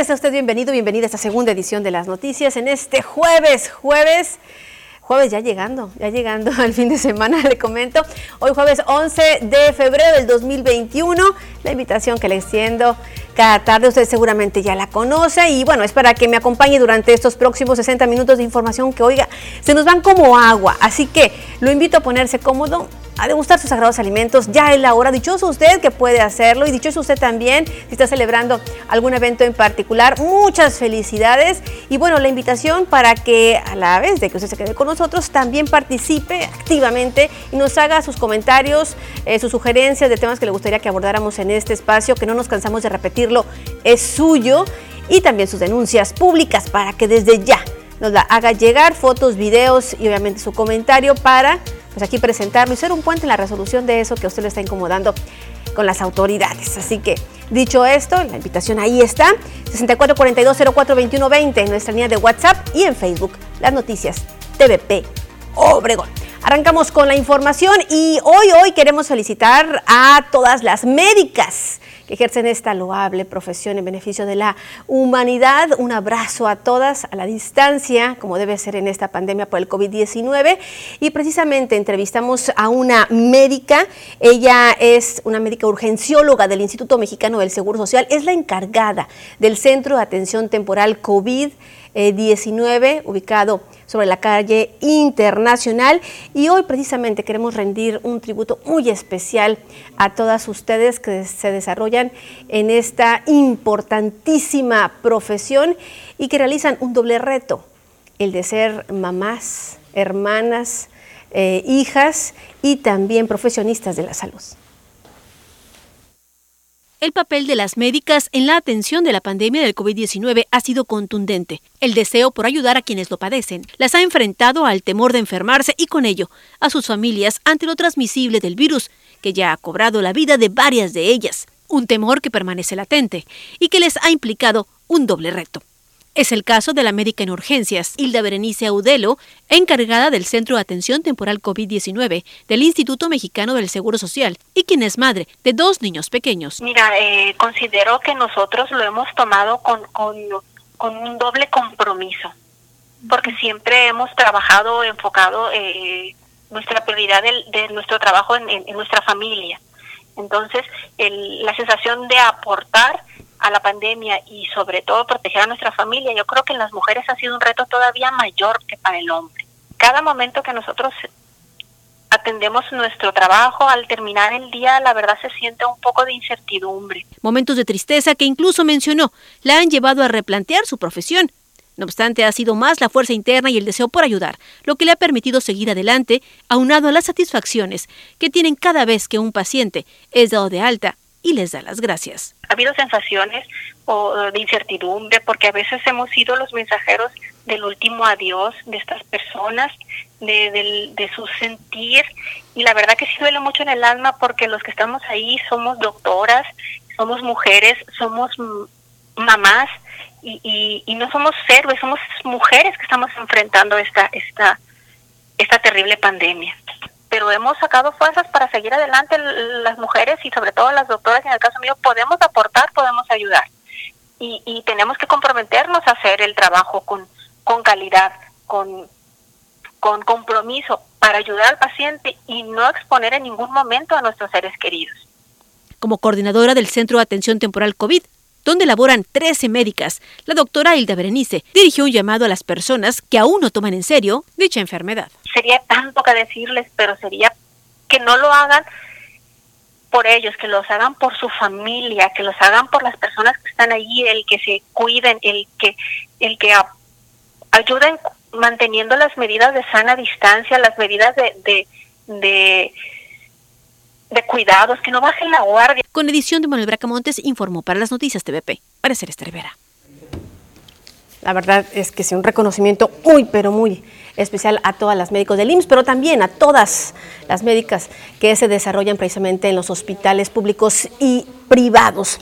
tardes, a usted bienvenido, bienvenida a esta segunda edición de las noticias en este jueves, jueves jueves ya llegando, ya llegando al fin de semana, le comento. Hoy jueves 11 de febrero del 2021, la invitación que le extiendo cada tarde, usted seguramente ya la conoce y bueno, es para que me acompañe durante estos próximos 60 minutos de información que oiga, se nos van como agua, así que lo invito a ponerse cómodo, a degustar sus sagrados alimentos. Ya es la hora. Dichoso usted que puede hacerlo y dichoso usted también si está celebrando algún evento en particular. Muchas felicidades. Y bueno, la invitación para que a la vez de que usted se quede con nosotros, también participe activamente y nos haga sus comentarios, eh, sus sugerencias de temas que le gustaría que abordáramos en este espacio, que no nos cansamos de es suyo. Y también sus denuncias públicas para que desde ya nos la haga llegar, fotos, videos y obviamente su comentario para pues aquí presentarlo y ser un puente en la resolución de eso que usted le está incomodando con las autoridades. Así que, dicho esto, la invitación ahí está, 6442042120 en nuestra línea de WhatsApp y en Facebook, las noticias TVP Obregón. Arrancamos con la información y hoy, hoy queremos felicitar a todas las médicas ejercen esta loable profesión en beneficio de la humanidad. Un abrazo a todas a la distancia, como debe ser en esta pandemia por el COVID-19. Y precisamente entrevistamos a una médica. Ella es una médica urgencióloga del Instituto Mexicano del Seguro Social. Es la encargada del Centro de Atención Temporal COVID. 19, ubicado sobre la calle Internacional. Y hoy precisamente queremos rendir un tributo muy especial a todas ustedes que se desarrollan en esta importantísima profesión y que realizan un doble reto, el de ser mamás, hermanas, eh, hijas y también profesionistas de la salud. El papel de las médicas en la atención de la pandemia del COVID-19 ha sido contundente. El deseo por ayudar a quienes lo padecen las ha enfrentado al temor de enfermarse y con ello a sus familias ante lo transmisible del virus, que ya ha cobrado la vida de varias de ellas. Un temor que permanece latente y que les ha implicado un doble reto. Es el caso de la médica en urgencias, Hilda Berenice Audelo, encargada del Centro de Atención Temporal COVID-19 del Instituto Mexicano del Seguro Social y quien es madre de dos niños pequeños. Mira, eh, considero que nosotros lo hemos tomado con, un doble compromiso, porque siempre hemos trabajado enfocado eh, nuestra prioridad de, nuestro trabajo en, nuestra familia. Entonces, la sensación de aportar a la pandemia y sobre todo proteger a nuestra familia, yo creo que en las mujeres ha sido un reto todavía mayor que para el hombre. Cada momento que nosotros atendemos nuestro trabajo, al terminar el día, la verdad se siente un poco de incertidumbre. Momentos de tristeza que incluso mencionó la han llevado a replantear su profesión. No obstante, ha sido más la fuerza interna y el deseo por ayudar, lo que le ha permitido seguir adelante, aunado a las satisfacciones que tienen cada vez que un paciente es dado de alta y les da las gracias. Ha habido sensaciones o de incertidumbre porque a veces hemos sido los mensajeros del último adiós de estas personas, de, de, su sentir y la verdad que sí duele mucho en el alma porque los que estamos ahí somos doctoras, somos mujeres, somos mamás y, y, no somos héroes, somos mujeres que estamos enfrentando esta, esta, esta terrible pandemia pero hemos sacado fuerzas para seguir adelante las mujeres y sobre todo las doctoras, en el caso mío, podemos aportar, podemos ayudar. Y, y tenemos que comprometernos a hacer el trabajo con, con calidad, con, con compromiso para ayudar al paciente y no exponer en ningún momento a nuestros seres queridos. Como coordinadora del Centro de Atención Temporal COVID, donde laboran 13 médicas, la doctora Hilda Berenice dirigió un llamado a las personas que aún no toman en serio dicha enfermedad. Sería tanto que decirles, pero sería que no lo hagan por ellos, que los hagan por su familia, que los hagan por las personas que están allí, el que se cuiden, el que, el que ayuden manteniendo las medidas de sana distancia, las medidas de, de de cuidados, que no bajen la guardia. Con edición de Manuel Bracamontes informó para las noticias TVP, para Celeste Rivera. La verdad es que sí, un reconocimiento muy, pero muy especial a todas las médicos del IMSS, pero también a todas las médicas que se desarrollan precisamente en los hospitales públicos y privados.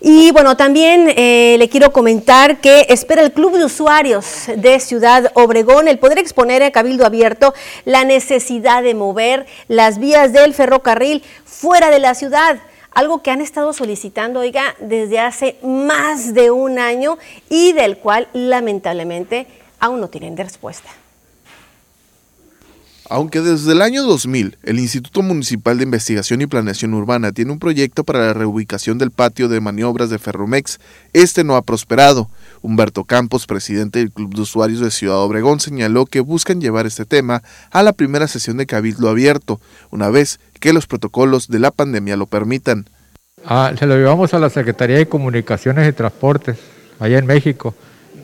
Y bueno, también eh, le quiero comentar que espera el Club de Usuarios de Ciudad Obregón el poder exponer a Cabildo Abierto la necesidad de mover las vías del ferrocarril fuera de la ciudad algo que han estado solicitando, oiga, desde hace más de un año y del cual lamentablemente aún no tienen respuesta. Aunque desde el año 2000 el Instituto Municipal de Investigación y Planeación Urbana tiene un proyecto para la reubicación del patio de maniobras de Ferromex, este no ha prosperado. Humberto Campos, presidente del Club de Usuarios de Ciudad Obregón, señaló que buscan llevar este tema a la primera sesión de Cabildo Abierto, una vez que los protocolos de la pandemia lo permitan. Ah, se lo llevamos a la Secretaría de Comunicaciones y Transportes, allá en México.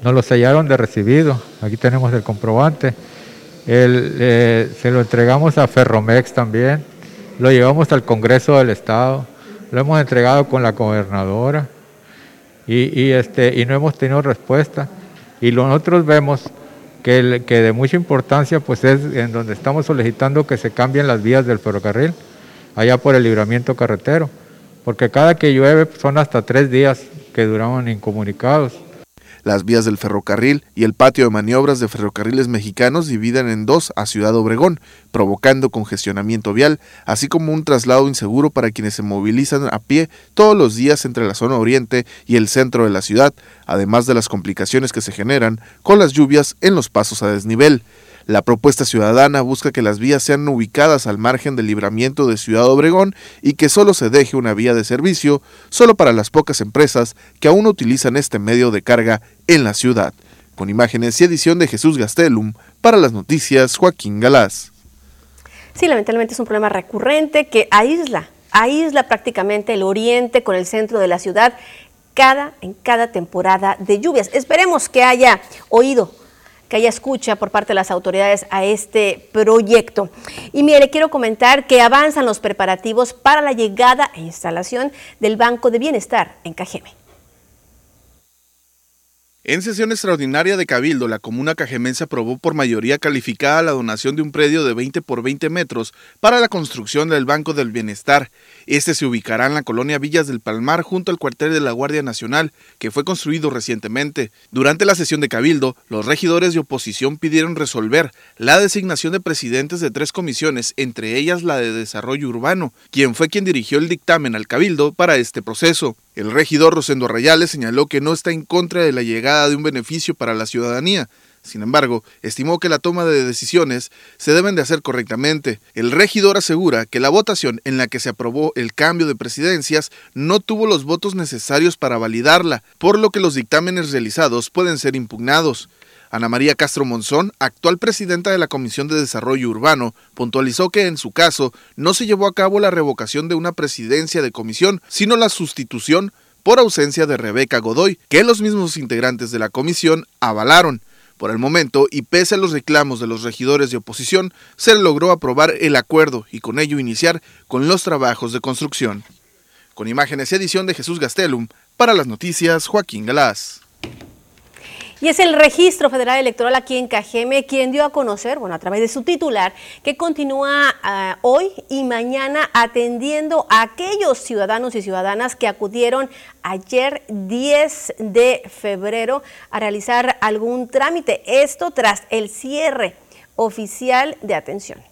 Nos lo sellaron de recibido, aquí tenemos el comprobante. Eh, se lo entregamos a Ferromex también, lo llevamos al Congreso del Estado, lo hemos entregado con la gobernadora y, este, y no hemos tenido respuesta. Y nosotros vemos que, que de mucha importancia pues es en donde estamos solicitando que se cambien las vías del ferrocarril, allá por el libramiento carretero, porque cada que llueve son hasta tres días que duraban incomunicados. Las vías del ferrocarril y el patio de maniobras de ferrocarriles mexicanos dividen en dos a Ciudad Obregón, provocando congestionamiento vial, así como un traslado inseguro para quienes se movilizan a pie todos los días entre la zona oriente y el centro de la ciudad, además de las complicaciones que se generan con las lluvias en los pasos a desnivel. La propuesta ciudadana busca que las vías sean ubicadas al margen del libramiento de Ciudad Obregón y que solo se deje una vía de servicio solo para las pocas empresas que aún utilizan este medio de carga en la ciudad. Con imágenes y edición de Jesús Gastelum, para las noticias Joaquín Galás. Sí, lamentablemente es un problema recurrente que aísla, aísla prácticamente el oriente con el centro de la ciudad cada, en cada temporada de lluvias. Esperemos que haya oído que haya escucha por parte de las autoridades a este proyecto. Y mire, quiero comentar que avanzan los preparativos para la llegada e instalación del Banco de Bienestar en Cajeme. En sesión extraordinaria de Cabildo, la comuna cajemense aprobó por mayoría calificada la donación de un predio de 20 por 20 metros para la construcción del Banco del Bienestar. Este se ubicará en la colonia Villas del Palmar junto al cuartel de la Guardia Nacional, que fue construido recientemente. Durante la sesión de Cabildo, los regidores de oposición pidieron resolver la designación de presidentes de tres comisiones, entre ellas la de Desarrollo Urbano, quien fue quien dirigió el dictamen al Cabildo para este proceso. El regidor Rosendo Rayales señaló que no está en contra de la llegada de un beneficio para la ciudadanía. Sin embargo, estimó que la toma de decisiones se deben de hacer correctamente. El regidor asegura que la votación en la que se aprobó el cambio de presidencias no tuvo los votos necesarios para validarla, por lo que los dictámenes realizados pueden ser impugnados. Ana María Castro Monzón, actual presidenta de la Comisión de Desarrollo Urbano, puntualizó que en su caso no se llevó a cabo la revocación de una presidencia de comisión, sino la sustitución por ausencia de Rebeca Godoy, que los mismos integrantes de la comisión avalaron. Por el momento, y pese a los reclamos de los regidores de oposición, se logró aprobar el acuerdo y con ello iniciar con los trabajos de construcción. Con imágenes y edición de Jesús Gastelum, para las noticias Joaquín Galás. Y es el Registro Federal Electoral aquí en Cajeme quien dio a conocer, bueno, a través de su titular, que continúa ah, hoy y mañana atendiendo a aquellos ciudadanos y ciudadanas que acudieron ayer 10 de febrero a realizar algún trámite. Esto tras el cierre oficial de atención.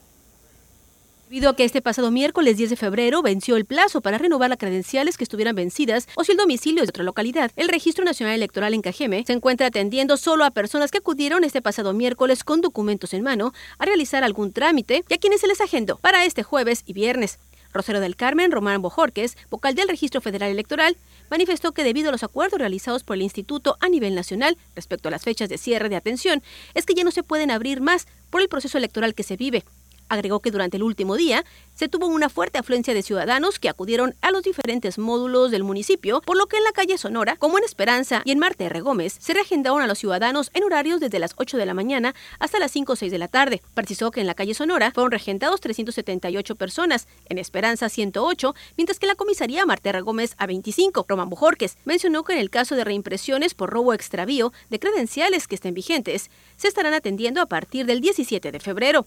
Debido a que este pasado miércoles 10 de febrero venció el plazo para renovar las credenciales que estuvieran vencidas o si el domicilio es de otra localidad, el Registro Nacional Electoral en Cajeme se encuentra atendiendo solo a personas que acudieron este pasado miércoles con documentos en mano a realizar algún trámite y a quienes se les agendó para este jueves y viernes. Rosero del Carmen Román Bojorques, vocal del Registro Federal Electoral, manifestó que debido a los acuerdos realizados por el Instituto a nivel nacional respecto a las fechas de cierre de atención, es que ya no se pueden abrir más por el proceso electoral que se vive. Agregó que durante el último día se tuvo una fuerte afluencia de ciudadanos que acudieron a los diferentes módulos del municipio, por lo que en la calle Sonora, como en Esperanza y en Marte R. Gómez, se reagendaron a los ciudadanos en horarios desde las 8 de la mañana hasta las 5 o 6 de la tarde. Precisó que en la calle Sonora fueron regentados 378 personas, en Esperanza 108, mientras que la comisaría Marte R. Gómez a 25. Román Bujorques mencionó que en el caso de reimpresiones por robo extravío de credenciales que estén vigentes, se estarán atendiendo a partir del 17 de febrero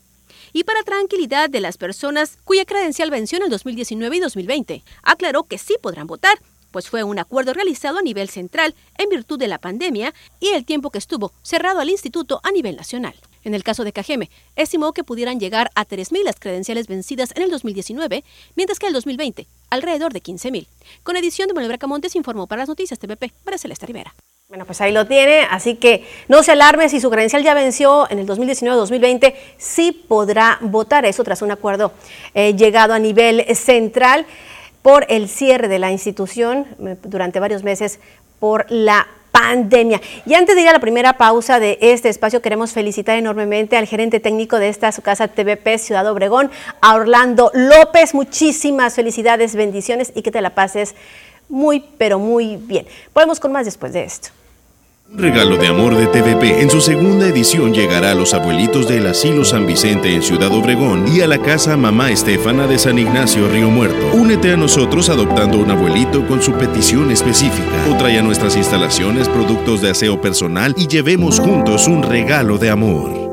y para tranquilidad de las personas cuya credencial venció en el 2019 y 2020. Aclaró que sí podrán votar, pues fue un acuerdo realizado a nivel central en virtud de la pandemia y el tiempo que estuvo cerrado al instituto a nivel nacional. En el caso de Cajeme, estimó que pudieran llegar a 3.000 las credenciales vencidas en el 2019, mientras que en el 2020 alrededor de 15 mil. Con edición de Manuel Bracamontes informó para las noticias TVP, para Celeste Rivera. Bueno, pues ahí lo tiene, así que no se alarme si su credencial ya venció en el 2019-2020, sí podrá votar eso tras un acuerdo eh, llegado a nivel central por el cierre de la institución eh, durante varios meses por la pandemia. Y antes de ir a la primera pausa de este espacio, queremos felicitar enormemente al gerente técnico de esta su casa TVP Ciudad Obregón, a Orlando López. Muchísimas felicidades, bendiciones y que te la pases muy, pero muy bien. Volvemos con más después de esto. Un regalo de amor de TVP en su segunda edición llegará a los abuelitos del Asilo San Vicente en Ciudad Obregón y a la casa Mamá Estefana de San Ignacio Río Muerto. Únete a nosotros adoptando un abuelito con su petición específica o trae a nuestras instalaciones productos de aseo personal y llevemos juntos un regalo de amor.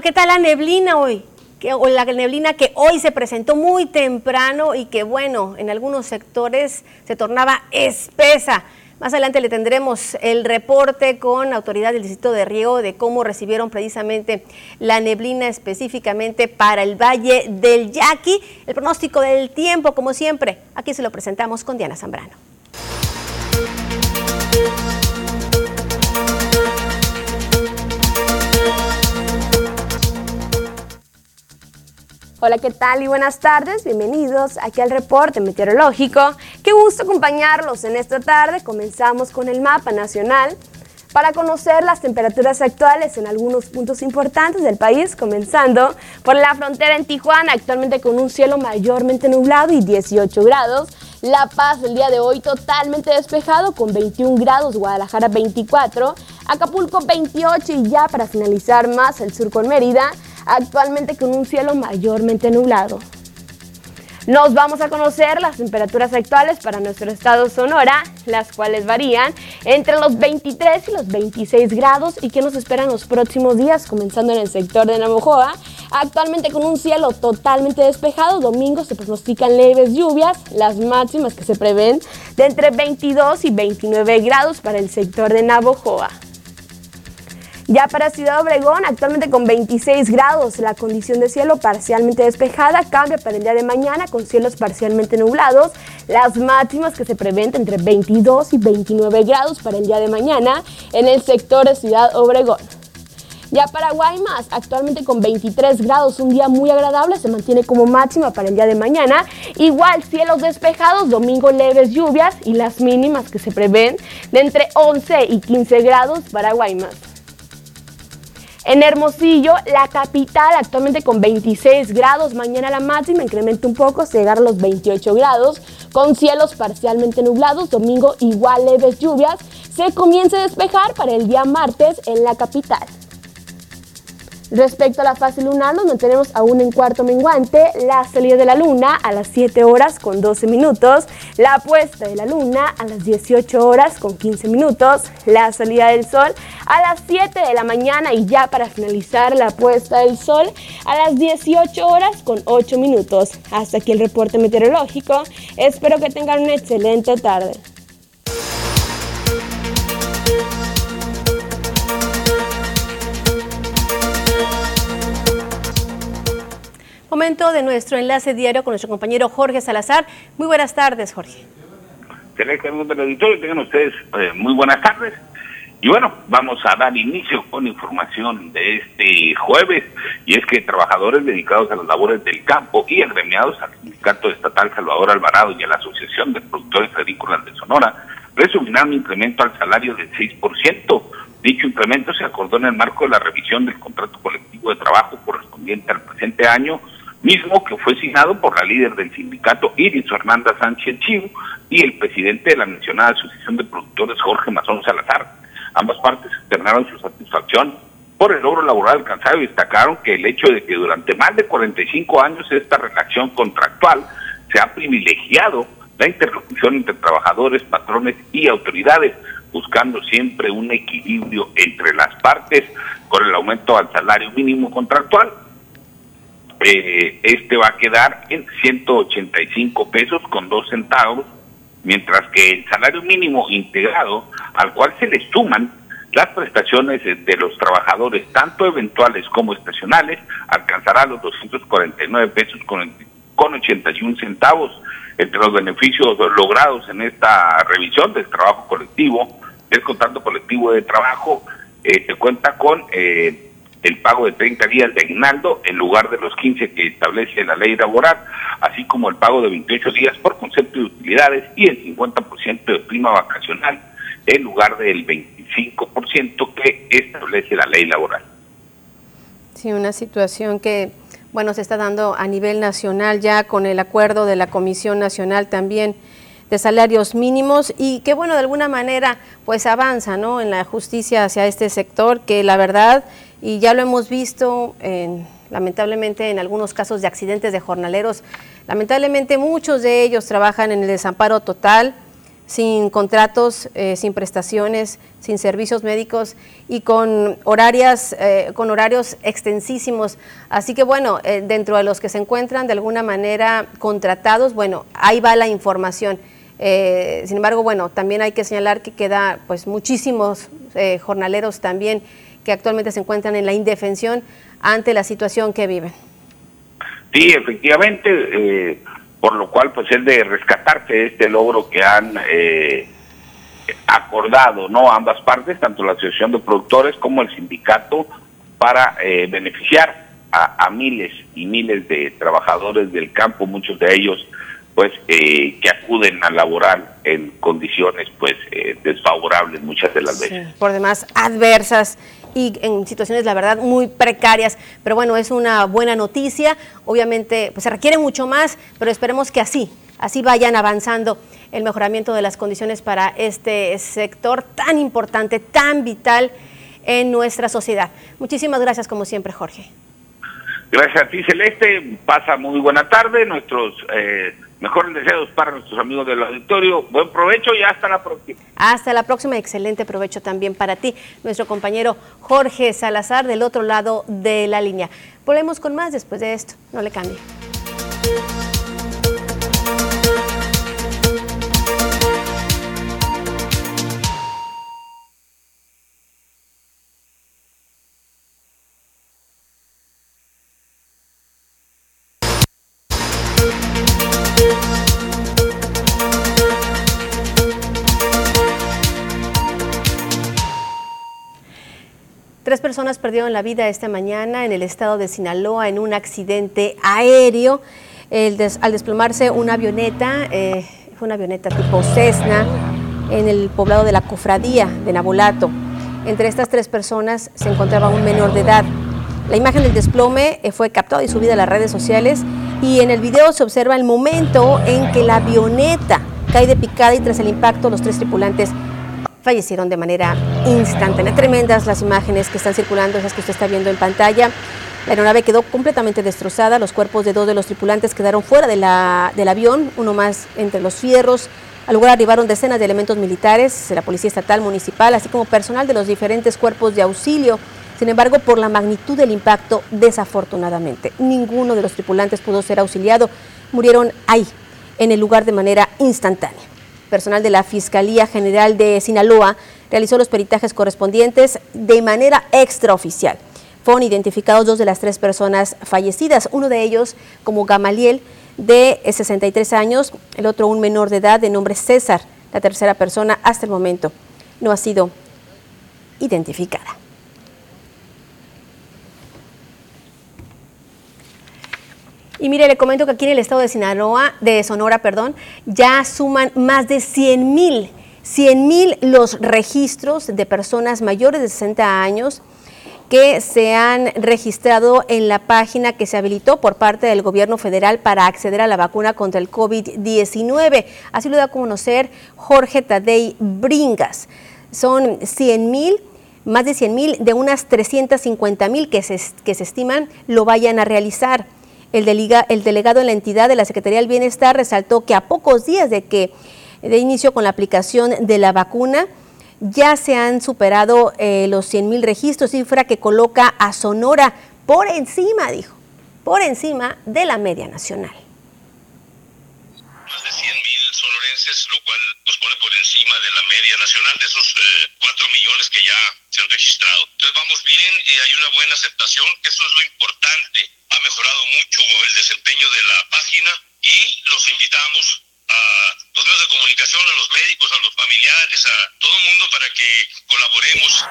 ¿Qué tal la neblina hoy? la neblina que hoy se presentó muy temprano y que, bueno, en algunos sectores se tornaba espesa. Más adelante le tendremos el reporte con autoridad del Distrito de Río de cómo recibieron precisamente la neblina específicamente para el Valle del Yaqui. El pronóstico del tiempo, como siempre, aquí se lo presentamos con Diana Zambrano. Hola, ¿qué tal y buenas tardes? Bienvenidos aquí al reporte meteorológico. Qué gusto acompañarlos en esta tarde. Comenzamos con el mapa nacional para conocer las temperaturas actuales en algunos puntos importantes del país, comenzando por la frontera en Tijuana, actualmente con un cielo mayormente nublado y 18 grados. La Paz el día de hoy totalmente despejado con 21 grados, Guadalajara 24, Acapulco 28 y ya para finalizar más el sur con Mérida actualmente con un cielo mayormente nublado. Nos vamos a conocer las temperaturas actuales para nuestro estado Sonora, las cuales varían entre los 23 y los 26 grados y que nos esperan los próximos días, comenzando en el sector de Navojoa. Actualmente con un cielo totalmente despejado, domingo se pronostican leves lluvias, las máximas que se prevén de entre 22 y 29 grados para el sector de Navojoa. Ya para Ciudad Obregón, actualmente con 26 grados, la condición de cielo parcialmente despejada cambia para el día de mañana con cielos parcialmente nublados. Las máximas que se prevén entre 22 y 29 grados para el día de mañana en el sector de Ciudad Obregón. Ya para Guaymas, actualmente con 23 grados, un día muy agradable, se mantiene como máxima para el día de mañana. Igual cielos despejados, domingo leves lluvias y las mínimas que se prevén de entre 11 y 15 grados para Guaymas. En Hermosillo, la capital, actualmente con 26 grados, mañana la máxima incrementa un poco, llegar a los 28 grados, con cielos parcialmente nublados, domingo igual leves lluvias, se comienza a despejar para el día martes en la capital. Respecto a la fase lunar, nos mantenemos aún en cuarto menguante, la salida de la luna a las 7 horas con 12 minutos, la puesta de la luna a las 18 horas con 15 minutos, la salida del sol a las 7 de la mañana. Y ya para finalizar la puesta del sol a las 18 horas con 8 minutos. Hasta aquí el reporte meteorológico, espero que tengan una excelente tarde. Momento de nuestro enlace diario con nuestro compañero Jorge Salazar. Muy buenas tardes, Jorge. Tengan ustedes eh, muy buenas tardes. Y bueno, vamos a dar inicio con información de este jueves, y es que trabajadores dedicados a las labores del campo y agremiados al Sindicato Estatal Salvador Alvarado y a la Asociación de Productores Agrícolas de Sonora resumirán un incremento al salario del 6%. Dicho incremento se acordó en el marco de la revisión del contrato colectivo de trabajo correspondiente al presente año mismo que fue signado por la líder del sindicato Iris Fernanda Sánchez Chiu y el presidente de la mencionada Asociación de Productores Jorge Mazón Salazar. Ambas partes externaron su satisfacción por el logro laboral alcanzado y destacaron que el hecho de que durante más de 45 años esta relación contractual se ha privilegiado la interlocución entre trabajadores, patrones y autoridades, buscando siempre un equilibrio entre las partes con el aumento al salario mínimo contractual. Eh, este va a quedar en 185 pesos con dos centavos, mientras que el salario mínimo integrado, al cual se le suman las prestaciones de los trabajadores, tanto eventuales como estacionales, alcanzará los 249 pesos con, con 81 centavos. Entre los beneficios logrados en esta revisión del trabajo colectivo, el contrato colectivo de trabajo eh, se cuenta con eh, el pago de 30 días de aguinaldo en lugar de los 15 que establece la ley laboral, así como el pago de 28 días por concepto de utilidades y el 50% de prima vacacional en lugar del 25% que establece la ley laboral. Sí, una situación que, bueno, se está dando a nivel nacional ya con el acuerdo de la Comisión Nacional también de salarios mínimos y que bueno, de alguna manera pues avanza ¿no? en la justicia hacia este sector que la verdad, y ya lo hemos visto en, lamentablemente en algunos casos de accidentes de jornaleros, lamentablemente muchos de ellos trabajan en el desamparo total, sin contratos, eh, sin prestaciones, sin servicios médicos y con horarias, eh, con horarios extensísimos. Así que bueno, eh, dentro de los que se encuentran de alguna manera contratados, bueno, ahí va la información. Sin embargo, bueno, también hay que señalar que queda pues muchísimos jornaleros también que actualmente se encuentran en la indefensión ante la situación que viven. Sí, efectivamente, eh, por lo cual pues es de rescatarse este logro que han acordado no ambas partes, tanto la Asociación de Productores como el sindicato, para beneficiar a, a miles y miles de trabajadores del campo, muchos de ellos pues eh, que acuden a laborar en condiciones pues eh, desfavorables muchas de las veces. Por demás adversas y en situaciones la verdad muy precarias, pero bueno, es una buena noticia, obviamente pues se requiere mucho más, pero esperemos que así, así vayan avanzando el mejoramiento de las condiciones para este sector tan importante, tan vital en nuestra sociedad. Muchísimas gracias como siempre, Jorge. Gracias a ti, Celeste. Pasa muy buena tarde. Nuestros eh, Mejores deseos para nuestros amigos del auditorio. Buen provecho y hasta la próxima. Hasta la próxima. Excelente provecho también para ti, nuestro compañero Jorge Salazar del otro lado de la línea. Volvemos con más después de esto. No le cambie. Personas perdieron la vida esta mañana en el estado de Sinaloa en un accidente aéreo. al desplomarse una avioneta, eh, fue una avioneta tipo Cessna, en el poblado de la Cofradía de Nabolato. Entre estas tres personas se encontraba un menor de edad. La imagen del desplome eh, fue captada y subida a las redes sociales y en el video se observa el momento en que la avioneta cae de picada y tras el impacto los tres tripulantes fallecieron de manera instantánea. Tremendas las imágenes que están circulando, esas que usted está viendo en pantalla. La aeronave quedó completamente destrozada, los cuerpos de dos de los tripulantes quedaron fuera de la, del avión, uno más entre los fierros. Al lugar arribaron decenas de elementos militares, la Policía Estatal Municipal, así como personal de los diferentes cuerpos de auxilio. Sin embargo, por la magnitud del impacto, desafortunadamente, ninguno de los tripulantes pudo ser auxiliado. Murieron ahí, en el lugar de manera instantánea personal de la Fiscalía General de Sinaloa realizó los peritajes correspondientes de manera extraoficial. Fueron identificados dos de las tres personas fallecidas, uno de ellos como Gamaliel, de 63 años, el otro un menor de edad de nombre César. La tercera persona hasta el momento no ha sido identificada. Y mire, le comento que aquí en el estado de Sinaloa, de Sonora, perdón, ya suman más de 100 mil, 100 mil los registros de personas mayores de 60 años que se han registrado en la página que se habilitó por parte del gobierno federal para acceder a la vacuna contra el COVID-19. Así lo da a conocer Jorge Tadei Bringas. Son 100 mil más de 100 mil de unas 350 mil que se, que se estiman lo vayan a realizar. El, el delegado en la entidad de la Secretaría del Bienestar resaltó que a pocos días de que de inicio con la aplicación de la vacuna, ya se han superado eh, los 100 mil registros, cifra que coloca a Sonora por encima, dijo, por encima de la media nacional. Más de 100 mil sonorenses, lo cual nos pone por encima de la media nacional de esos eh, 4 millones que ya se han registrado. Entonces vamos bien y hay una buena aceptación, que eso es lo importante. Mejorado mucho el desempeño de la página y los invitamos a los medios de comunicación, a los médicos, a los familiares, a todo el mundo para que colaboremos.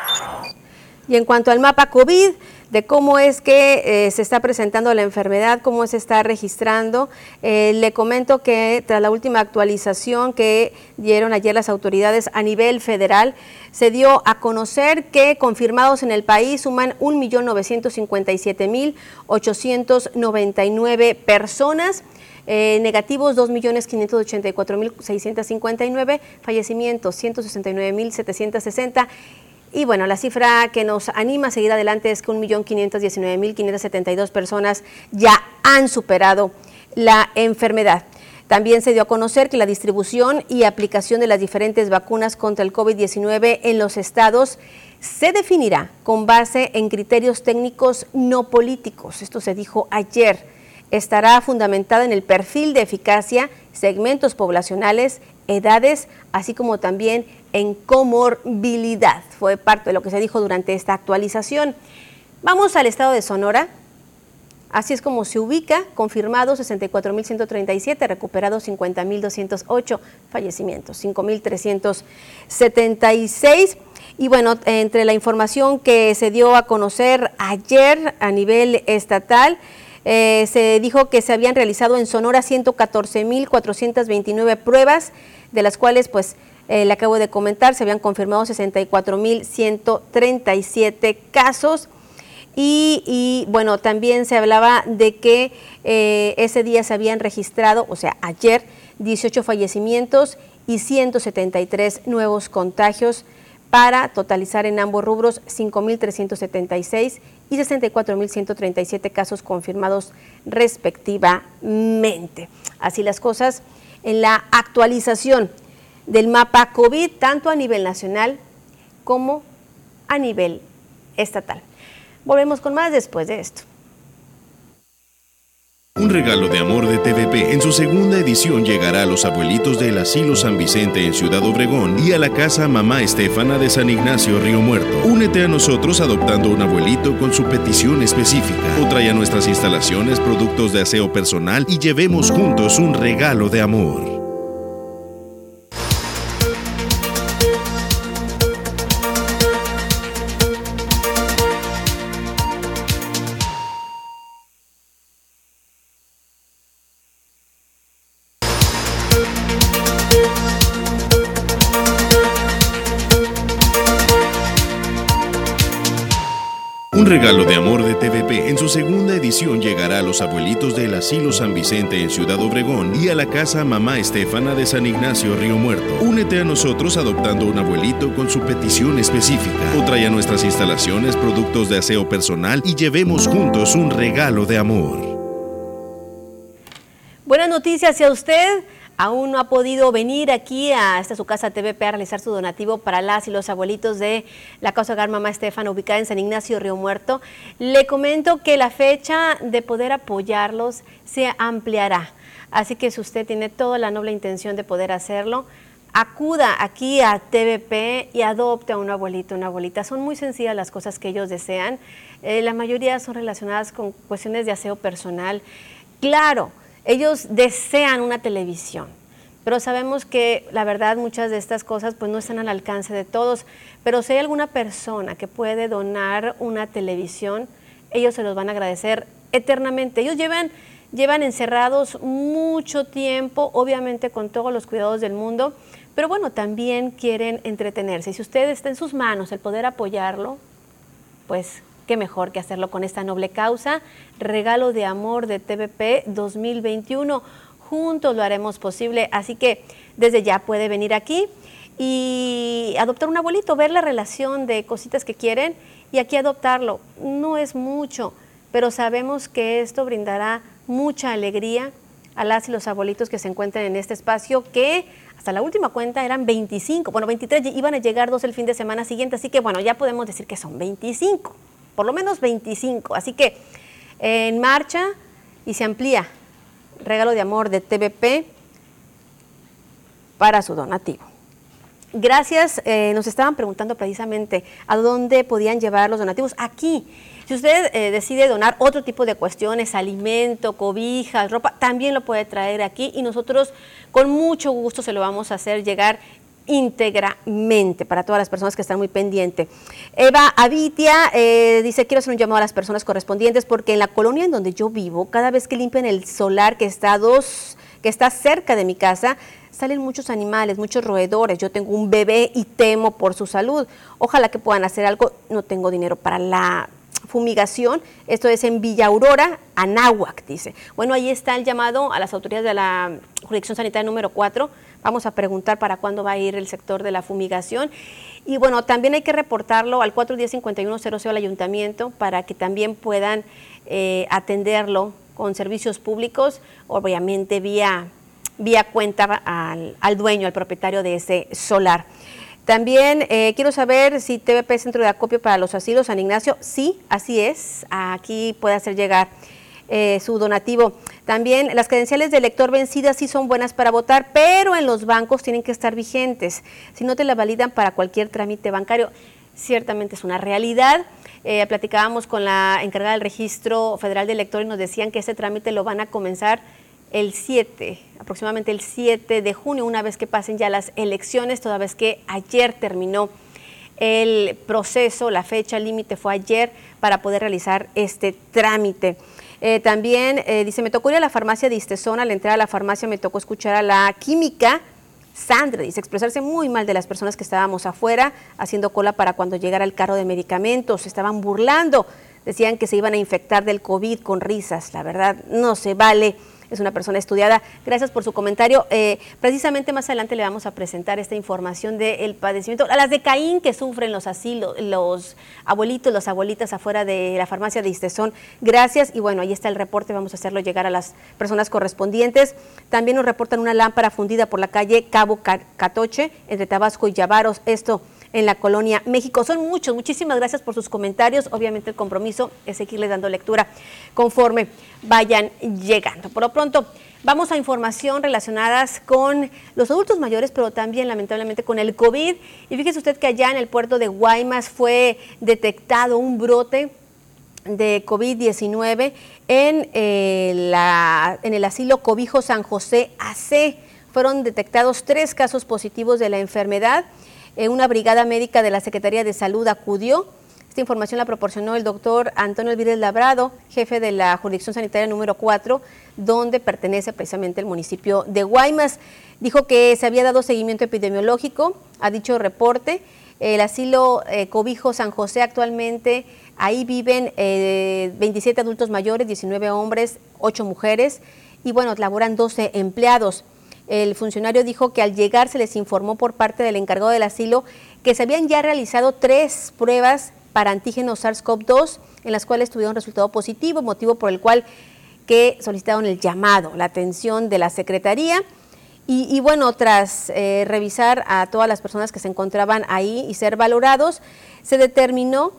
Y en cuanto al mapa COVID, de cómo es que eh, se está presentando la enfermedad, cómo se está registrando. Eh, le comento que tras la última actualización que dieron ayer las autoridades a nivel federal, se dio a conocer que confirmados en el país suman 1.957.899 personas. Eh, negativos 2.584.659, fallecimientos 169.760 y bueno, la cifra que nos anima a seguir adelante es que 1.519.572 personas ya han superado la enfermedad. También se dio a conocer que la distribución y aplicación de las diferentes vacunas contra el COVID-19 en los estados se definirá con base en criterios técnicos no políticos. Esto se dijo ayer. Estará fundamentada en el perfil de eficacia, segmentos poblacionales, edades, así como también en comorbilidad. Fue parte de lo que se dijo durante esta actualización. Vamos al estado de Sonora. Así es como se ubica, confirmado 64.137, recuperados 50.208, fallecimientos 5.376. Y bueno, entre la información que se dio a conocer ayer a nivel estatal, eh, se dijo que se habían realizado en Sonora 114.429 pruebas, de las cuales pues eh, le acabo de comentar, se habían confirmado 64.137 casos. Y, bueno, también se hablaba de que eh, ese día se habían registrado, o sea, ayer, 18 fallecimientos y 173 nuevos contagios para totalizar en ambos rubros 5.376 y 64.137 casos confirmados respectivamente. Así las cosas en la actualización del mapa COVID, tanto a nivel nacional como a nivel estatal. Volvemos con más después de esto. Un regalo de amor de TVP en su segunda edición llegará a los abuelitos del Asilo San Vicente en Ciudad Obregón y a la casa Mamá Estefana de San Ignacio Río Muerto. Únete a nosotros adoptando un abuelito con su petición específica o trae a nuestras instalaciones productos de aseo personal y llevemos juntos un regalo de amor. Llegará a los abuelitos del Asilo San Vicente en Ciudad Obregón y a la casa Mamá Estefana de San Ignacio Río Muerto. Únete a nosotros adoptando un abuelito con su petición específica o trae a nuestras instalaciones productos de aseo personal y llevemos juntos un regalo de amor. Buenas noticias hacia usted aún no ha podido venir aquí a esta su casa TVP a realizar su donativo para las y los abuelitos de la Casa Hogar Mamá Estefan, ubicada en San Ignacio Río Muerto, le comento que la fecha de poder apoyarlos se ampliará. Así que si usted tiene toda la noble intención de poder hacerlo, acuda aquí a TVP y adopte a un abuelito, una abuelita. Son muy sencillas las cosas que ellos desean. Eh, la mayoría son relacionadas con cuestiones de aseo personal. Claro, ellos desean una televisión, pero sabemos que la verdad muchas de estas cosas pues no están al alcance de todos, pero si hay alguna persona que puede donar una televisión, ellos se los van a agradecer eternamente. Ellos llevan, llevan encerrados mucho tiempo, obviamente con todos los cuidados del mundo, pero bueno, también quieren entretenerse. Si usted está en sus manos el poder apoyarlo, pues qué mejor que hacerlo con esta noble causa. Regalo de amor de TVP 2021. Juntos lo haremos posible, así que desde ya puede venir aquí y adoptar un abuelito, ver la relación de cositas que quieren y aquí adoptarlo. No es mucho, pero sabemos que esto brindará mucha alegría a las y los abuelitos que se encuentran en este espacio que hasta la última cuenta eran 25, bueno 23, iban a llegar dos el fin de semana siguiente, así que bueno, ya podemos decir que son 25, por lo menos 25, así que en marcha y se amplía regalo de amor de TVP para su donativo. Gracias, eh, nos estaban preguntando precisamente a dónde podían llevar los donativos. Aquí, si usted eh, decide donar otro tipo de cuestiones, alimento, cobijas, ropa, también lo puede traer aquí y nosotros con mucho gusto se lo vamos a hacer llegar íntegramente para todas las personas que están muy pendientes. Eva Avitia eh, dice, quiero hacer un llamado a las personas correspondientes porque en la colonia en donde yo vivo, cada vez que limpian el solar que está, dos, que está cerca de mi casa, salen muchos animales, muchos roedores. Yo tengo un bebé y temo por su salud. Ojalá que puedan hacer algo. No tengo dinero para la fumigación. Esto es en Villa Aurora, Anáhuac, dice. Bueno, ahí está el llamado a las autoridades de la jurisdicción sanitaria número 4. Vamos a preguntar para cuándo va a ir el sector de la fumigación. Y bueno, también hay que reportarlo al 410-5100 al ayuntamiento para que también puedan eh, atenderlo con servicios públicos, obviamente vía vía cuenta al, dueño, al propietario de ese solar. También eh, quiero saber si TVP es centro de acopio para los asilos San Ignacio. Sí, así es. Aquí puede hacer llegar eh, su donativo. También las credenciales de elector vencidas sí son buenas para votar, pero en los bancos tienen que estar vigentes. Si no te la validan para cualquier trámite bancario, ciertamente es una realidad. Eh, platicábamos con la encargada del registro federal de elector y nos decían que ese trámite lo van a comenzar el 7, aproximadamente el 7 de junio, una vez que pasen ya las elecciones, toda vez que ayer terminó el proceso, la fecha límite fue ayer para poder realizar este trámite. Eh, también eh, dice, me tocó ir a la farmacia de Istezón, al entrar a la farmacia me tocó escuchar a la química, Sandra, dice, expresarse muy mal de las personas que estábamos afuera haciendo cola para cuando llegara el carro de medicamentos, estaban burlando, decían que se iban a infectar del COVID con risas, la verdad no se vale es una persona estudiada. Gracias por su comentario. Eh, precisamente más adelante le vamos a presentar esta información del padecimiento, a las de Caín que sufren los asilos, los abuelitos, las abuelitas afuera de la farmacia de Istezón. Gracias y bueno, ahí está el reporte, vamos a hacerlo llegar a las personas correspondientes. También nos reportan una lámpara fundida por la calle Cabo Catoche entre Tabasco y Llavaros. Esto en la colonia México. Son muchos, muchísimas gracias por sus comentarios. Obviamente el compromiso es seguirles dando lectura conforme vayan llegando. Por lo pronto, vamos a información relacionadas con los adultos mayores, pero también lamentablemente con el COVID. Y fíjese usted que allá en el puerto de Guaymas fue detectado un brote de COVID-19 en, eh, en el asilo Cobijo San José AC. Fueron detectados tres casos positivos de la enfermedad una brigada médica de la Secretaría de Salud acudió. Esta información la proporcionó el doctor Antonio Elvírez Labrado, jefe de la jurisdicción sanitaria número 4, donde pertenece precisamente el municipio de Guaymas. Dijo que se había dado seguimiento epidemiológico a dicho reporte. El asilo eh, Cobijo San José actualmente, ahí viven 27 eh, adultos mayores, 19 hombres, 8 mujeres y bueno, laboran 12 empleados. El funcionario dijo que al llegar se les informó por parte del encargado del asilo que se habían ya realizado tres pruebas para antígeno SARS-CoV-2, en las cuales tuvieron resultado positivo, motivo por el cual que solicitaron el llamado, la atención de la Secretaría. Y, bueno, tras eh, revisar a todas las personas que se encontraban ahí y ser valorados, se determinó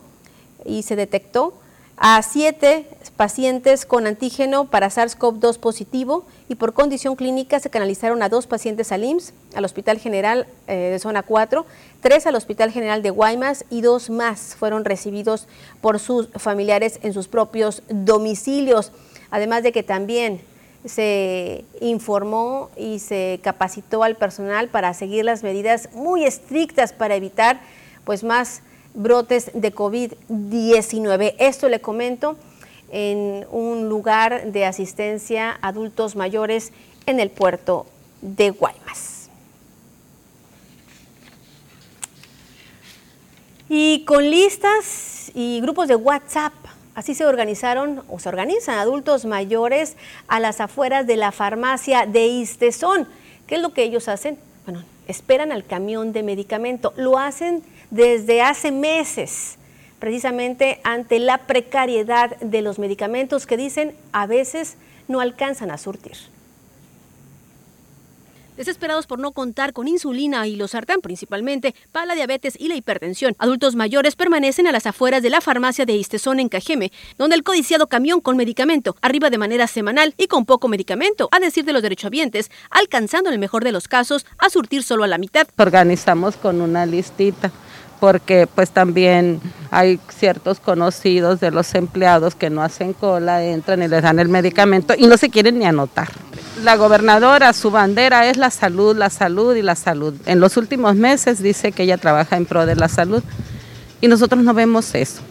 y se detectó a siete pacientes con antígeno para SARS-CoV-2 positivo y por condición clínica se canalizaron a dos pacientes al IMSS, al Hospital General eh, de Zona 4, tres al Hospital General de Guaymas y dos más fueron recibidos por sus familiares en sus propios domicilios. Además de que también se informó y se capacitó al personal para seguir las medidas muy estrictas para evitar pues más brotes de COVID-19. Esto le comento en un lugar de asistencia a adultos mayores en el puerto de Guaymas. Y con listas y grupos de WhatsApp, así se organizaron o se organizan adultos mayores a las afueras de la farmacia de Istezón. ¿Qué es lo que ellos hacen? Bueno, esperan al camión de medicamento. Lo hacen desde hace meses, precisamente ante la precariedad de los medicamentos que dicen a veces no alcanzan a surtir. Desesperados por no contar con insulina y los sartán principalmente para la diabetes y la hipertensión, adultos mayores permanecen a las afueras de la farmacia de Istezón en Cajeme, donde el codiciado camión con medicamento arriba de manera semanal y con poco medicamento, a decir de los derechohabientes, alcanzando en el mejor de los casos a surtir solo a la mitad. Organizamos con una listita porque pues también hay ciertos conocidos de los empleados que no hacen cola, entran y les dan el medicamento y no se quieren ni anotar. La gobernadora, su bandera es la salud, la salud y la salud. En los últimos meses dice que ella trabaja en pro de la salud y nosotros no vemos eso.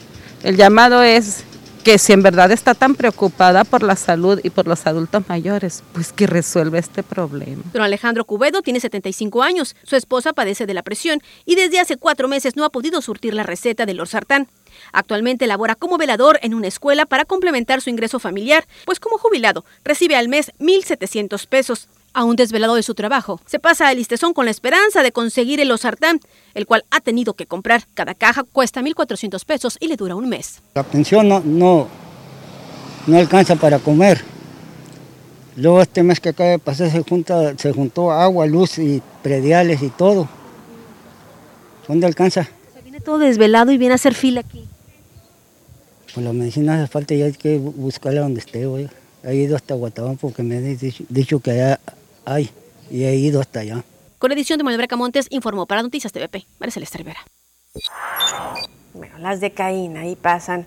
El llamado es que si en verdad está tan preocupada por la salud y por los adultos mayores, pues que resuelva este problema. Don Alejandro Cubedo tiene 75 años, su esposa padece de la presión y desde hace cuatro meses no ha podido surtir la receta del lorsartán. Actualmente labora como velador en una escuela para complementar su ingreso familiar, pues como jubilado recibe al mes 1.700 pesos. Aún desvelado de su trabajo, se pasa al listezón con la esperanza de conseguir el osartán, el cual ha tenido que comprar. Cada caja cuesta 1.400 pesos y le dura un mes. La pensión no, no, no alcanza para comer. Luego este mes que acaba de pasar se, junta, se juntó agua, luz y prediales y todo. ¿Dónde alcanza? Se viene todo desvelado y viene a hacer fila aquí. Pues la medicina hace falta y hay que buscarla donde esté, hoy. He ido hasta Guatabán porque me han dicho, dicho que allá hay y he ido hasta allá. Con la edición de Manuel Bracamontes informó para Noticias TVP, María Celeste Rivera. Bueno, las de Caín ahí pasan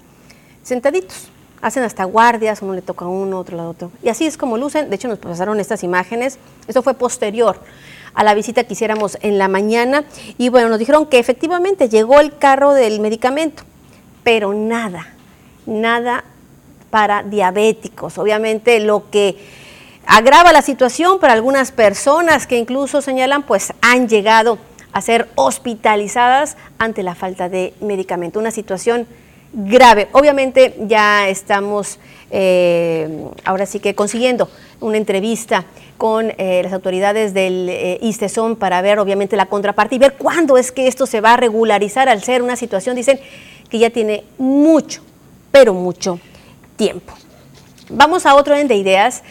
sentaditos. Hacen hasta guardias, uno le toca a uno, otro a otro. Y así es como lucen. De hecho, nos pasaron estas imágenes. Esto fue posterior a la visita que hiciéramos en la mañana. Y bueno, nos dijeron que efectivamente llegó el carro del medicamento, pero nada, nada para diabéticos. Obviamente lo que agrava la situación para algunas personas que incluso señalan pues han llegado a ser hospitalizadas ante la falta de medicamento. Una situación grave. Obviamente ya estamos eh, ahora sí que consiguiendo una entrevista con eh, las autoridades del eh, para ver obviamente la contraparte y ver cuándo es que esto se va a regularizar al ser una situación, dicen que ya tiene mucho, pero mucho tiempo. Vamos a otro orden de ideas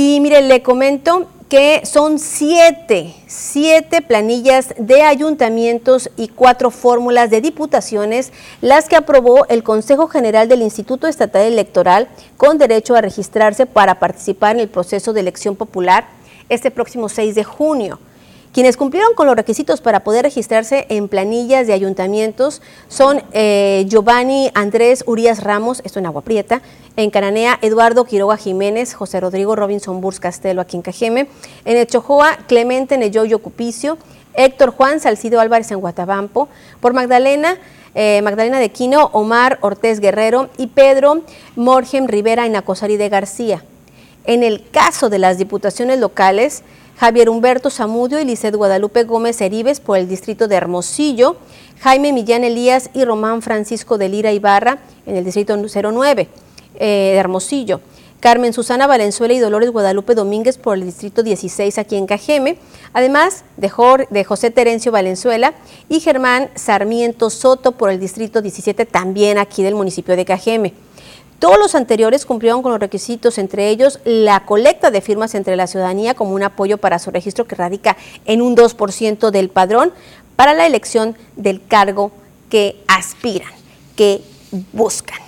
y mire, le comento que son siete, siete planillas de ayuntamientos y cuatro fórmulas de diputaciones las que aprobó el Consejo General del Instituto Estatal Electoral con derecho a registrarse para participar en el proceso de elección popular este próximo 6 de junio. Quienes cumplieron con los requisitos para poder registrarse en planillas de ayuntamientos son eh, Giovanni Andrés Urias Ramos, esto en Agua Prieta, en Cananea, Eduardo Quiroga Jiménez, José Rodrigo Robinson Burs Castelo, aquí en Cajeme, en Echojoa, Clemente Neyoyo Cupicio, Héctor Juan Salcido Álvarez en Guatabampo, por Magdalena, eh, Magdalena de Quino, Omar Ortez Guerrero y Pedro Morgem Rivera en Acosari de García. En el caso de las diputaciones locales, Javier Humberto Zamudio y Lizeth Guadalupe Gómez Heribes por el distrito de Hermosillo, Jaime Millán Elías y Román Francisco de Lira Ibarra en el distrito 09 eh, de Hermosillo. Carmen Susana Valenzuela y Dolores Guadalupe Domínguez por el distrito 16 aquí en Cajeme, además de, de José Terencio Valenzuela y Germán Sarmiento Soto por el distrito 17 también aquí del municipio de Cajeme. Todos los anteriores cumplieron con los requisitos, entre ellos la colecta de firmas entre la ciudadanía como un apoyo para su registro que radica en un 2% del padrón para la elección del cargo que aspiran, que buscan.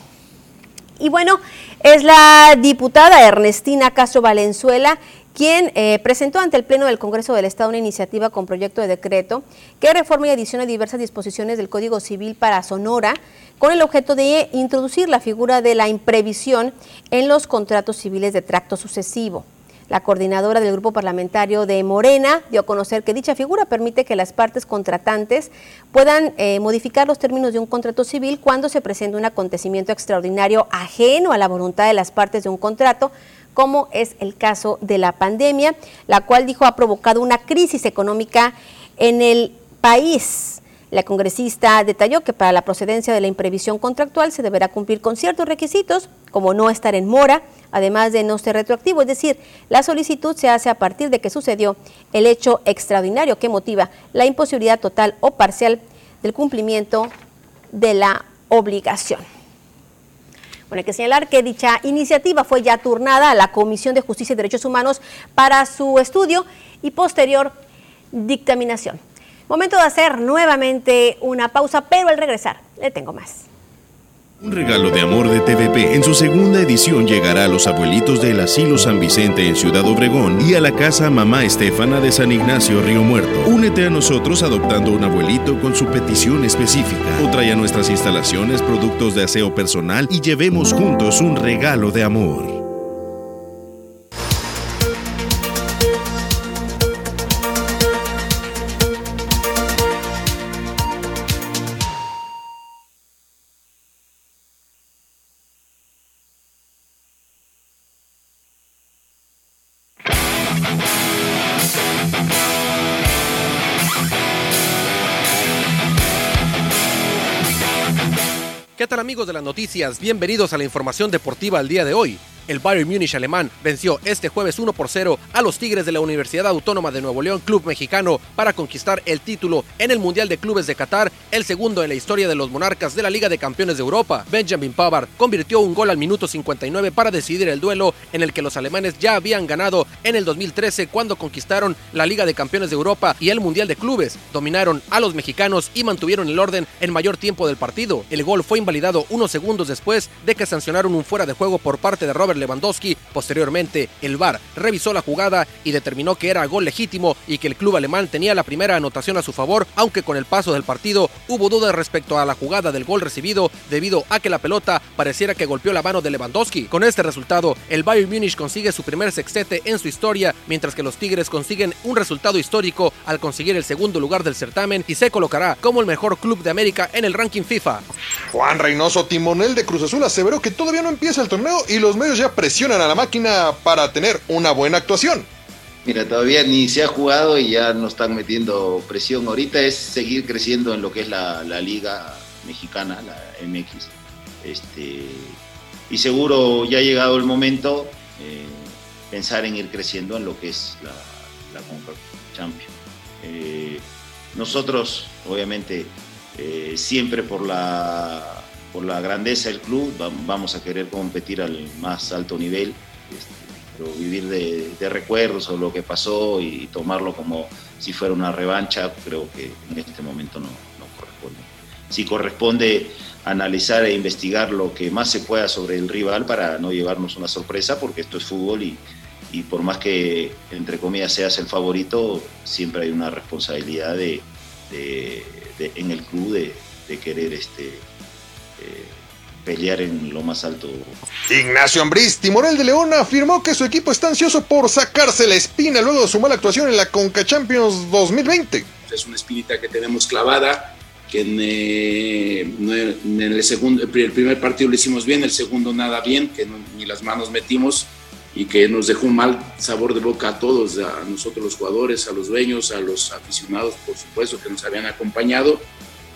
Y bueno, es la diputada Ernestina Castro Valenzuela quien eh, presentó ante el Pleno del Congreso del Estado una iniciativa con proyecto de decreto que reforma y adiciona diversas disposiciones del Código Civil para Sonora con el objeto de introducir la figura de la imprevisión en los contratos civiles de tracto sucesivo. La coordinadora del grupo parlamentario de Morena dio a conocer que dicha figura permite que las partes contratantes puedan eh, modificar los términos de un contrato civil cuando se presente un acontecimiento extraordinario ajeno a la voluntad de las partes de un contrato, como es el caso de la pandemia, la cual dijo ha provocado una crisis económica en el país. La congresista detalló que para la procedencia de la imprevisión contractual se deberá cumplir con ciertos requisitos, como no estar en mora, además de no ser retroactivo, es decir, la solicitud se hace a partir de que sucedió el hecho extraordinario que motiva la imposibilidad total o parcial del cumplimiento de la obligación. Bueno, hay que señalar que dicha iniciativa fue ya turnada a la Comisión de Justicia y Derechos Humanos para su estudio y posterior dictaminación. Momento de hacer nuevamente una pausa, pero al regresar le tengo más. Un regalo de amor de TVP en su segunda edición llegará a los abuelitos del Asilo San Vicente en Ciudad Obregón y a la casa Mamá Estefana de San Ignacio Río Muerto. Únete a nosotros adoptando un abuelito con su petición específica o trae a nuestras instalaciones productos de aseo personal y llevemos juntos un regalo de amor. De las noticias? Bienvenidos a la información deportiva al día de hoy. El Bayern Múnich alemán venció este jueves 1 por 0 a los Tigres de la Universidad Autónoma de Nuevo León Club Mexicano para conquistar el título en el Mundial de Clubes de Qatar, el segundo en la historia de los monarcas de la Liga de Campeones de Europa. Benjamin Pavard convirtió un gol al minuto 59 para decidir el duelo en el que los alemanes ya habían ganado en el 2013 cuando conquistaron la Liga de Campeones de Europa y el Mundial de Clubes. Dominaron a los mexicanos y mantuvieron el orden en mayor tiempo del partido. El gol fue invalidado unos segundos después de que sancionaron un fuera de juego por parte de Robert Lewandowski. Posteriormente, el VAR revisó la jugada y determinó que era gol legítimo y que el club alemán tenía la primera anotación a su favor, aunque con el paso del partido hubo dudas respecto a la jugada del gol recibido debido a que la pelota pareciera que golpeó la mano de Lewandowski. Con este resultado, el Bayern Múnich consigue su primer sextete en su historia, mientras que los Tigres consiguen un resultado histórico al conseguir el segundo lugar del certamen y se colocará como el mejor club de América en el ranking FIFA. Juan Reynoso, timonel de Cruz Azul, aseveró que todavía no empieza el torneo y los medios ya presionan a la máquina para tener una buena actuación. Mira, todavía ni se ha jugado y ya nos están metiendo presión. Ahorita es seguir creciendo en lo que es la, liga mexicana, la MX. Este, y seguro ya ha llegado el momento eh, pensar en ir creciendo en lo que es la, la Champions. Eh, nosotros, obviamente, eh, siempre por la por la grandeza del club, vamos a querer competir al más alto nivel, este, pero vivir de, de, recuerdos o lo que pasó y tomarlo como si fuera una revancha, creo que en este momento no, no corresponde. Sí corresponde analizar e investigar lo que más se pueda sobre el rival para no llevarnos una sorpresa, porque esto es fútbol y, y por más que, entre comillas, seas el favorito, siempre hay una responsabilidad de, de, de en el club de, querer este, eh, pelear en lo más alto. Ignacio Ambriz, Timorel de León, afirmó que su equipo está ansioso por sacarse la espina luego de su mala actuación en la Conca Champions 2020. Es una espinita que tenemos clavada, que en, eh, en el, segundo, el primer partido lo hicimos bien, el segundo nada bien, que no, ni las manos metimos y que nos dejó un mal sabor de boca a todos, a nosotros los jugadores, a los dueños, a los aficionados, por supuesto, que nos habían acompañado,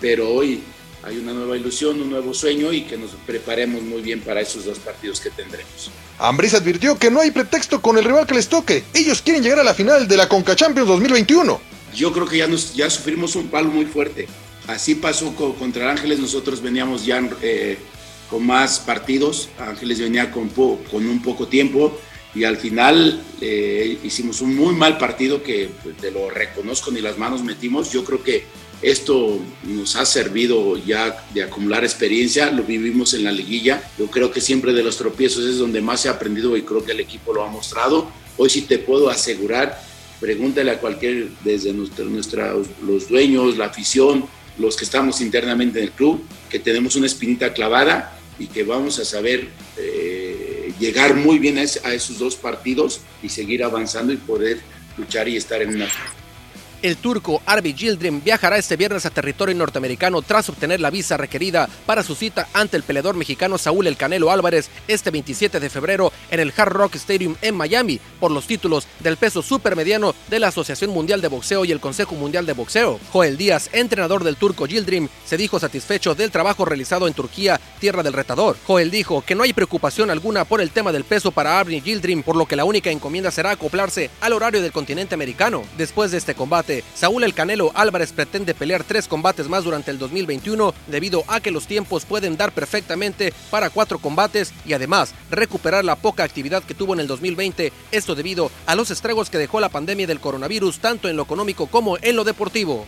pero hoy hay una nueva ilusión, un nuevo sueño y que nos preparemos muy bien para esos dos partidos que tendremos. Ambriz advirtió que no hay pretexto con el rival que les toque. Ellos quieren llegar a la final de la Conca Champions 2021. Yo creo que ya, nos, ya sufrimos un palo muy fuerte. Así pasó con, contra Ángeles, nosotros veníamos ya eh, con más partidos. Ángeles venía con, po, con un poco tiempo y al final eh, hicimos un muy mal partido que pues, te lo reconozco, ni las manos metimos. Yo creo que esto nos ha servido ya de acumular experiencia, lo vivimos en la liguilla. Yo creo que siempre de los tropiezos es donde más se ha aprendido y creo que el equipo lo ha mostrado. Hoy sí te puedo asegurar, pregúntale a cualquier, desde nuestra, nuestra, los dueños, la afición, los que estamos internamente en el club, que tenemos una espinita clavada y que vamos a saber eh, llegar muy bien a, a esos dos partidos y seguir avanzando y poder luchar y estar en una el turco Arby Gildrim viajará este viernes a territorio norteamericano tras obtener la visa requerida para su cita ante el peleador mexicano Saúl El Canelo Álvarez este 27 de febrero en el Hard Rock Stadium en Miami por los títulos del peso supermediano de la Asociación Mundial de Boxeo y el Consejo Mundial de Boxeo. Joel Díaz, entrenador del turco Gildrim, se dijo satisfecho del trabajo realizado en Turquía, tierra del retador. Joel dijo que no hay preocupación alguna por el tema del peso para Arvin Gildrim, por lo que la única encomienda será acoplarse al horario del continente americano. Después de este combate, Saúl El Canelo Álvarez pretende pelear tres combates más durante el 2021 debido a que los tiempos pueden dar perfectamente para cuatro combates y además recuperar la poca actividad que tuvo en el 2020, esto debido a los estragos que dejó la pandemia del coronavirus tanto en lo económico como en lo deportivo.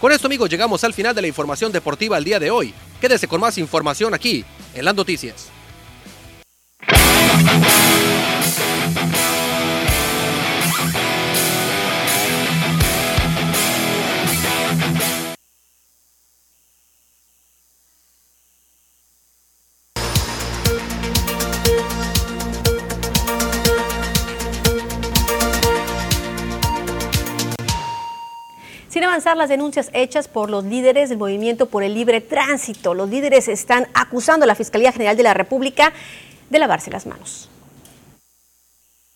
Con esto amigos llegamos al final de la información deportiva el día de hoy. Quédese con más información aquí en las noticias. Las denuncias hechas por los líderes del movimiento por el libre tránsito, los líderes están acusando a la Fiscalía General de la República de lavarse las manos.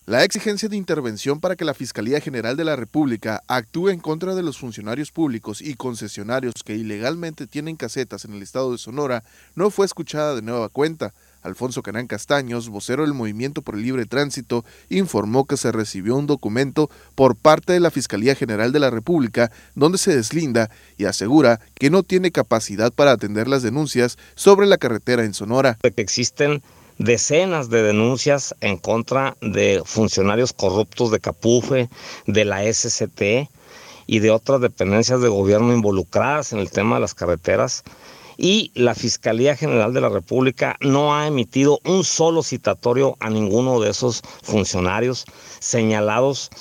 La exigencia de intervención para que la Fiscalía General de la República actúe en contra de los funcionarios públicos y concesionarios que ilegalmente tienen casetas en el estado de Sonora no fue escuchada de nueva cuenta. Alfonso Canán Castaños, vocero del Movimiento por el Libre Tránsito, informó que se recibió un documento por parte de la Fiscalía General de la República donde se deslinda y asegura que no tiene capacidad para atender las denuncias sobre la carretera en Sonora. Que existen decenas de denuncias en contra de funcionarios corruptos de Capufe, de la SCT y de otras dependencias de gobierno involucradas en el tema de las carreteras y la Fiscalía General de la República no ha emitido un solo citatorio a ninguno de esos funcionarios señalados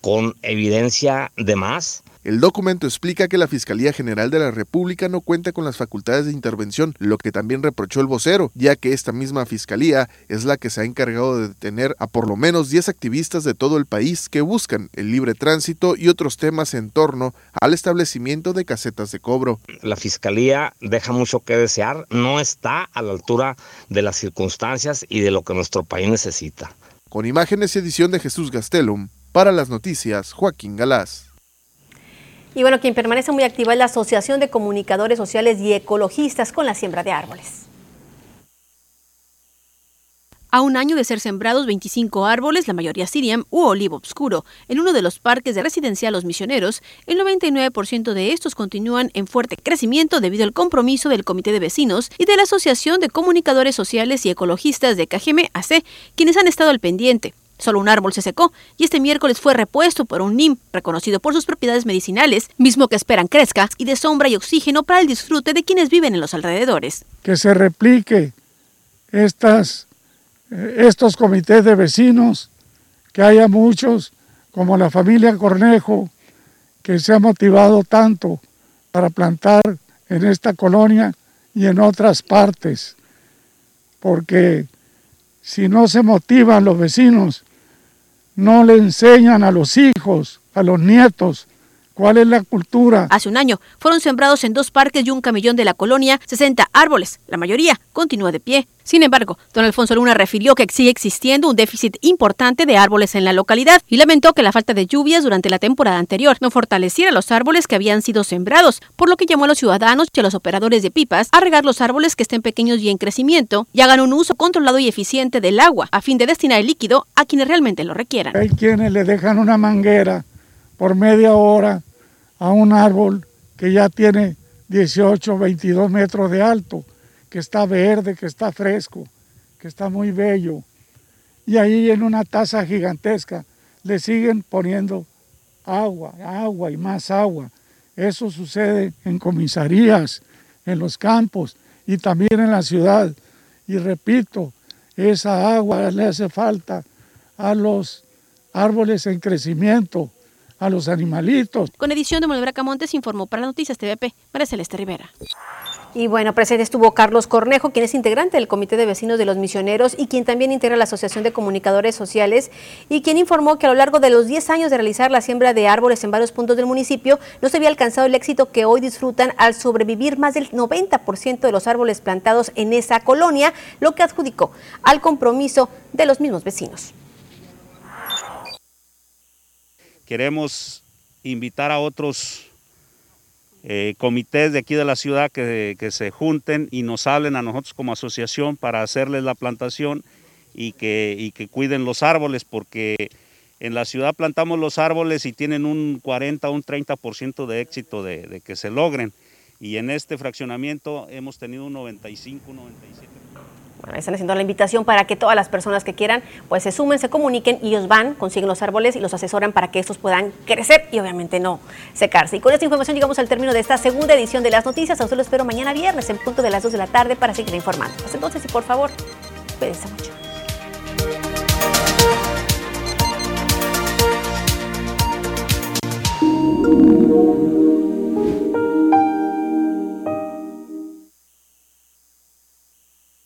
con evidencia de más. El documento explica que la Fiscalía General de la República no cuenta con las facultades de intervención, lo que también reprochó el vocero, ya que esta misma Fiscalía es la que se ha encargado de detener a por lo menos 10 activistas de todo el país que buscan el libre tránsito y otros temas en torno al establecimiento de casetas de cobro. La Fiscalía deja mucho que desear, no está a la altura de las circunstancias y de lo que nuestro país necesita. Con imágenes y edición de Jesús Gastelum, para las noticias, Joaquín Galás. Y bueno, quien permanece muy activa es la Asociación de Comunicadores Sociales y Ecologistas con la siembra de árboles. A un año de ser sembrados 25 árboles, la mayoría siriam u olivo oscuro, en uno de los parques de residencia Los Misioneros, el 99% de estos continúan en fuerte crecimiento debido al compromiso del Comité de Vecinos y de la Asociación de Comunicadores Sociales y Ecologistas de KGM AC, quienes han estado al pendiente. Solo un árbol se secó y este miércoles fue repuesto por un NIM, reconocido por sus propiedades medicinales, mismo que esperan crezca y de sombra y oxígeno para el disfrute de quienes viven en los alrededores. Que se replique estas, eh, estos comités de vecinos, que haya muchos, como la familia Cornejo, que se ha motivado tanto para plantar en esta colonia y en otras partes, porque si no se motivan los vecinos, no le enseñan a los hijos, a los nietos, cuál es la cultura. Hace un año fueron sembrados en dos parques y un camellón de la colonia 60 árboles. La mayoría continúa de pie. Sin embargo, don Alfonso Luna refirió que sigue existiendo un déficit importante de árboles en la localidad y lamentó que la falta de lluvias durante la temporada anterior no fortaleciera los árboles que habían sido sembrados, por lo que llamó a los ciudadanos y a los operadores de pipas a regar los árboles que estén pequeños y en crecimiento y hagan un uso controlado y eficiente del agua a fin de destinar el líquido a quienes realmente lo requieran. Hay quienes le dejan una manguera por media hora a un árbol que ya tiene 18, 22 metros de alto que está verde, que está fresco, que está muy bello. Y ahí en una taza gigantesca le siguen poniendo agua, agua y más agua. Eso sucede en comisarías, en los campos y también en la ciudad. Y repito, esa agua le hace falta a los árboles en crecimiento, a los animalitos. Con edición de Manuel Bracamontes informó para Noticias TVP, María Celeste Rivera. Y bueno, presente estuvo Carlos Cornejo, quien es integrante del Comité de Vecinos de los Misioneros y quien también integra la Asociación de Comunicadores Sociales y quien informó que a lo largo de los 10 años de realizar la siembra de árboles en varios puntos del municipio no se había alcanzado el éxito que hoy disfrutan al sobrevivir más del 90% de los árboles plantados en esa colonia, lo que adjudicó al compromiso de los mismos vecinos. Queremos invitar a otros eh, comités de aquí de la ciudad que, se junten y nos hablen a nosotros como asociación para hacerles la plantación y que, cuiden los árboles, porque en la ciudad plantamos los árboles y tienen un 40 o un 30% de éxito de, que se logren. Y en este fraccionamiento hemos tenido un 95, 97 bueno, están haciendo la invitación para que todas las personas que quieran, pues se sumen, se comuniquen y ellos van, consiguen los árboles y los asesoran para que estos puedan crecer y obviamente no secarse. Y con esta información llegamos al término de esta segunda edición de las noticias. A usted lo espero mañana viernes en punto de las 2 de la tarde para seguir informando. Hasta entonces y por favor, cuídense mucho.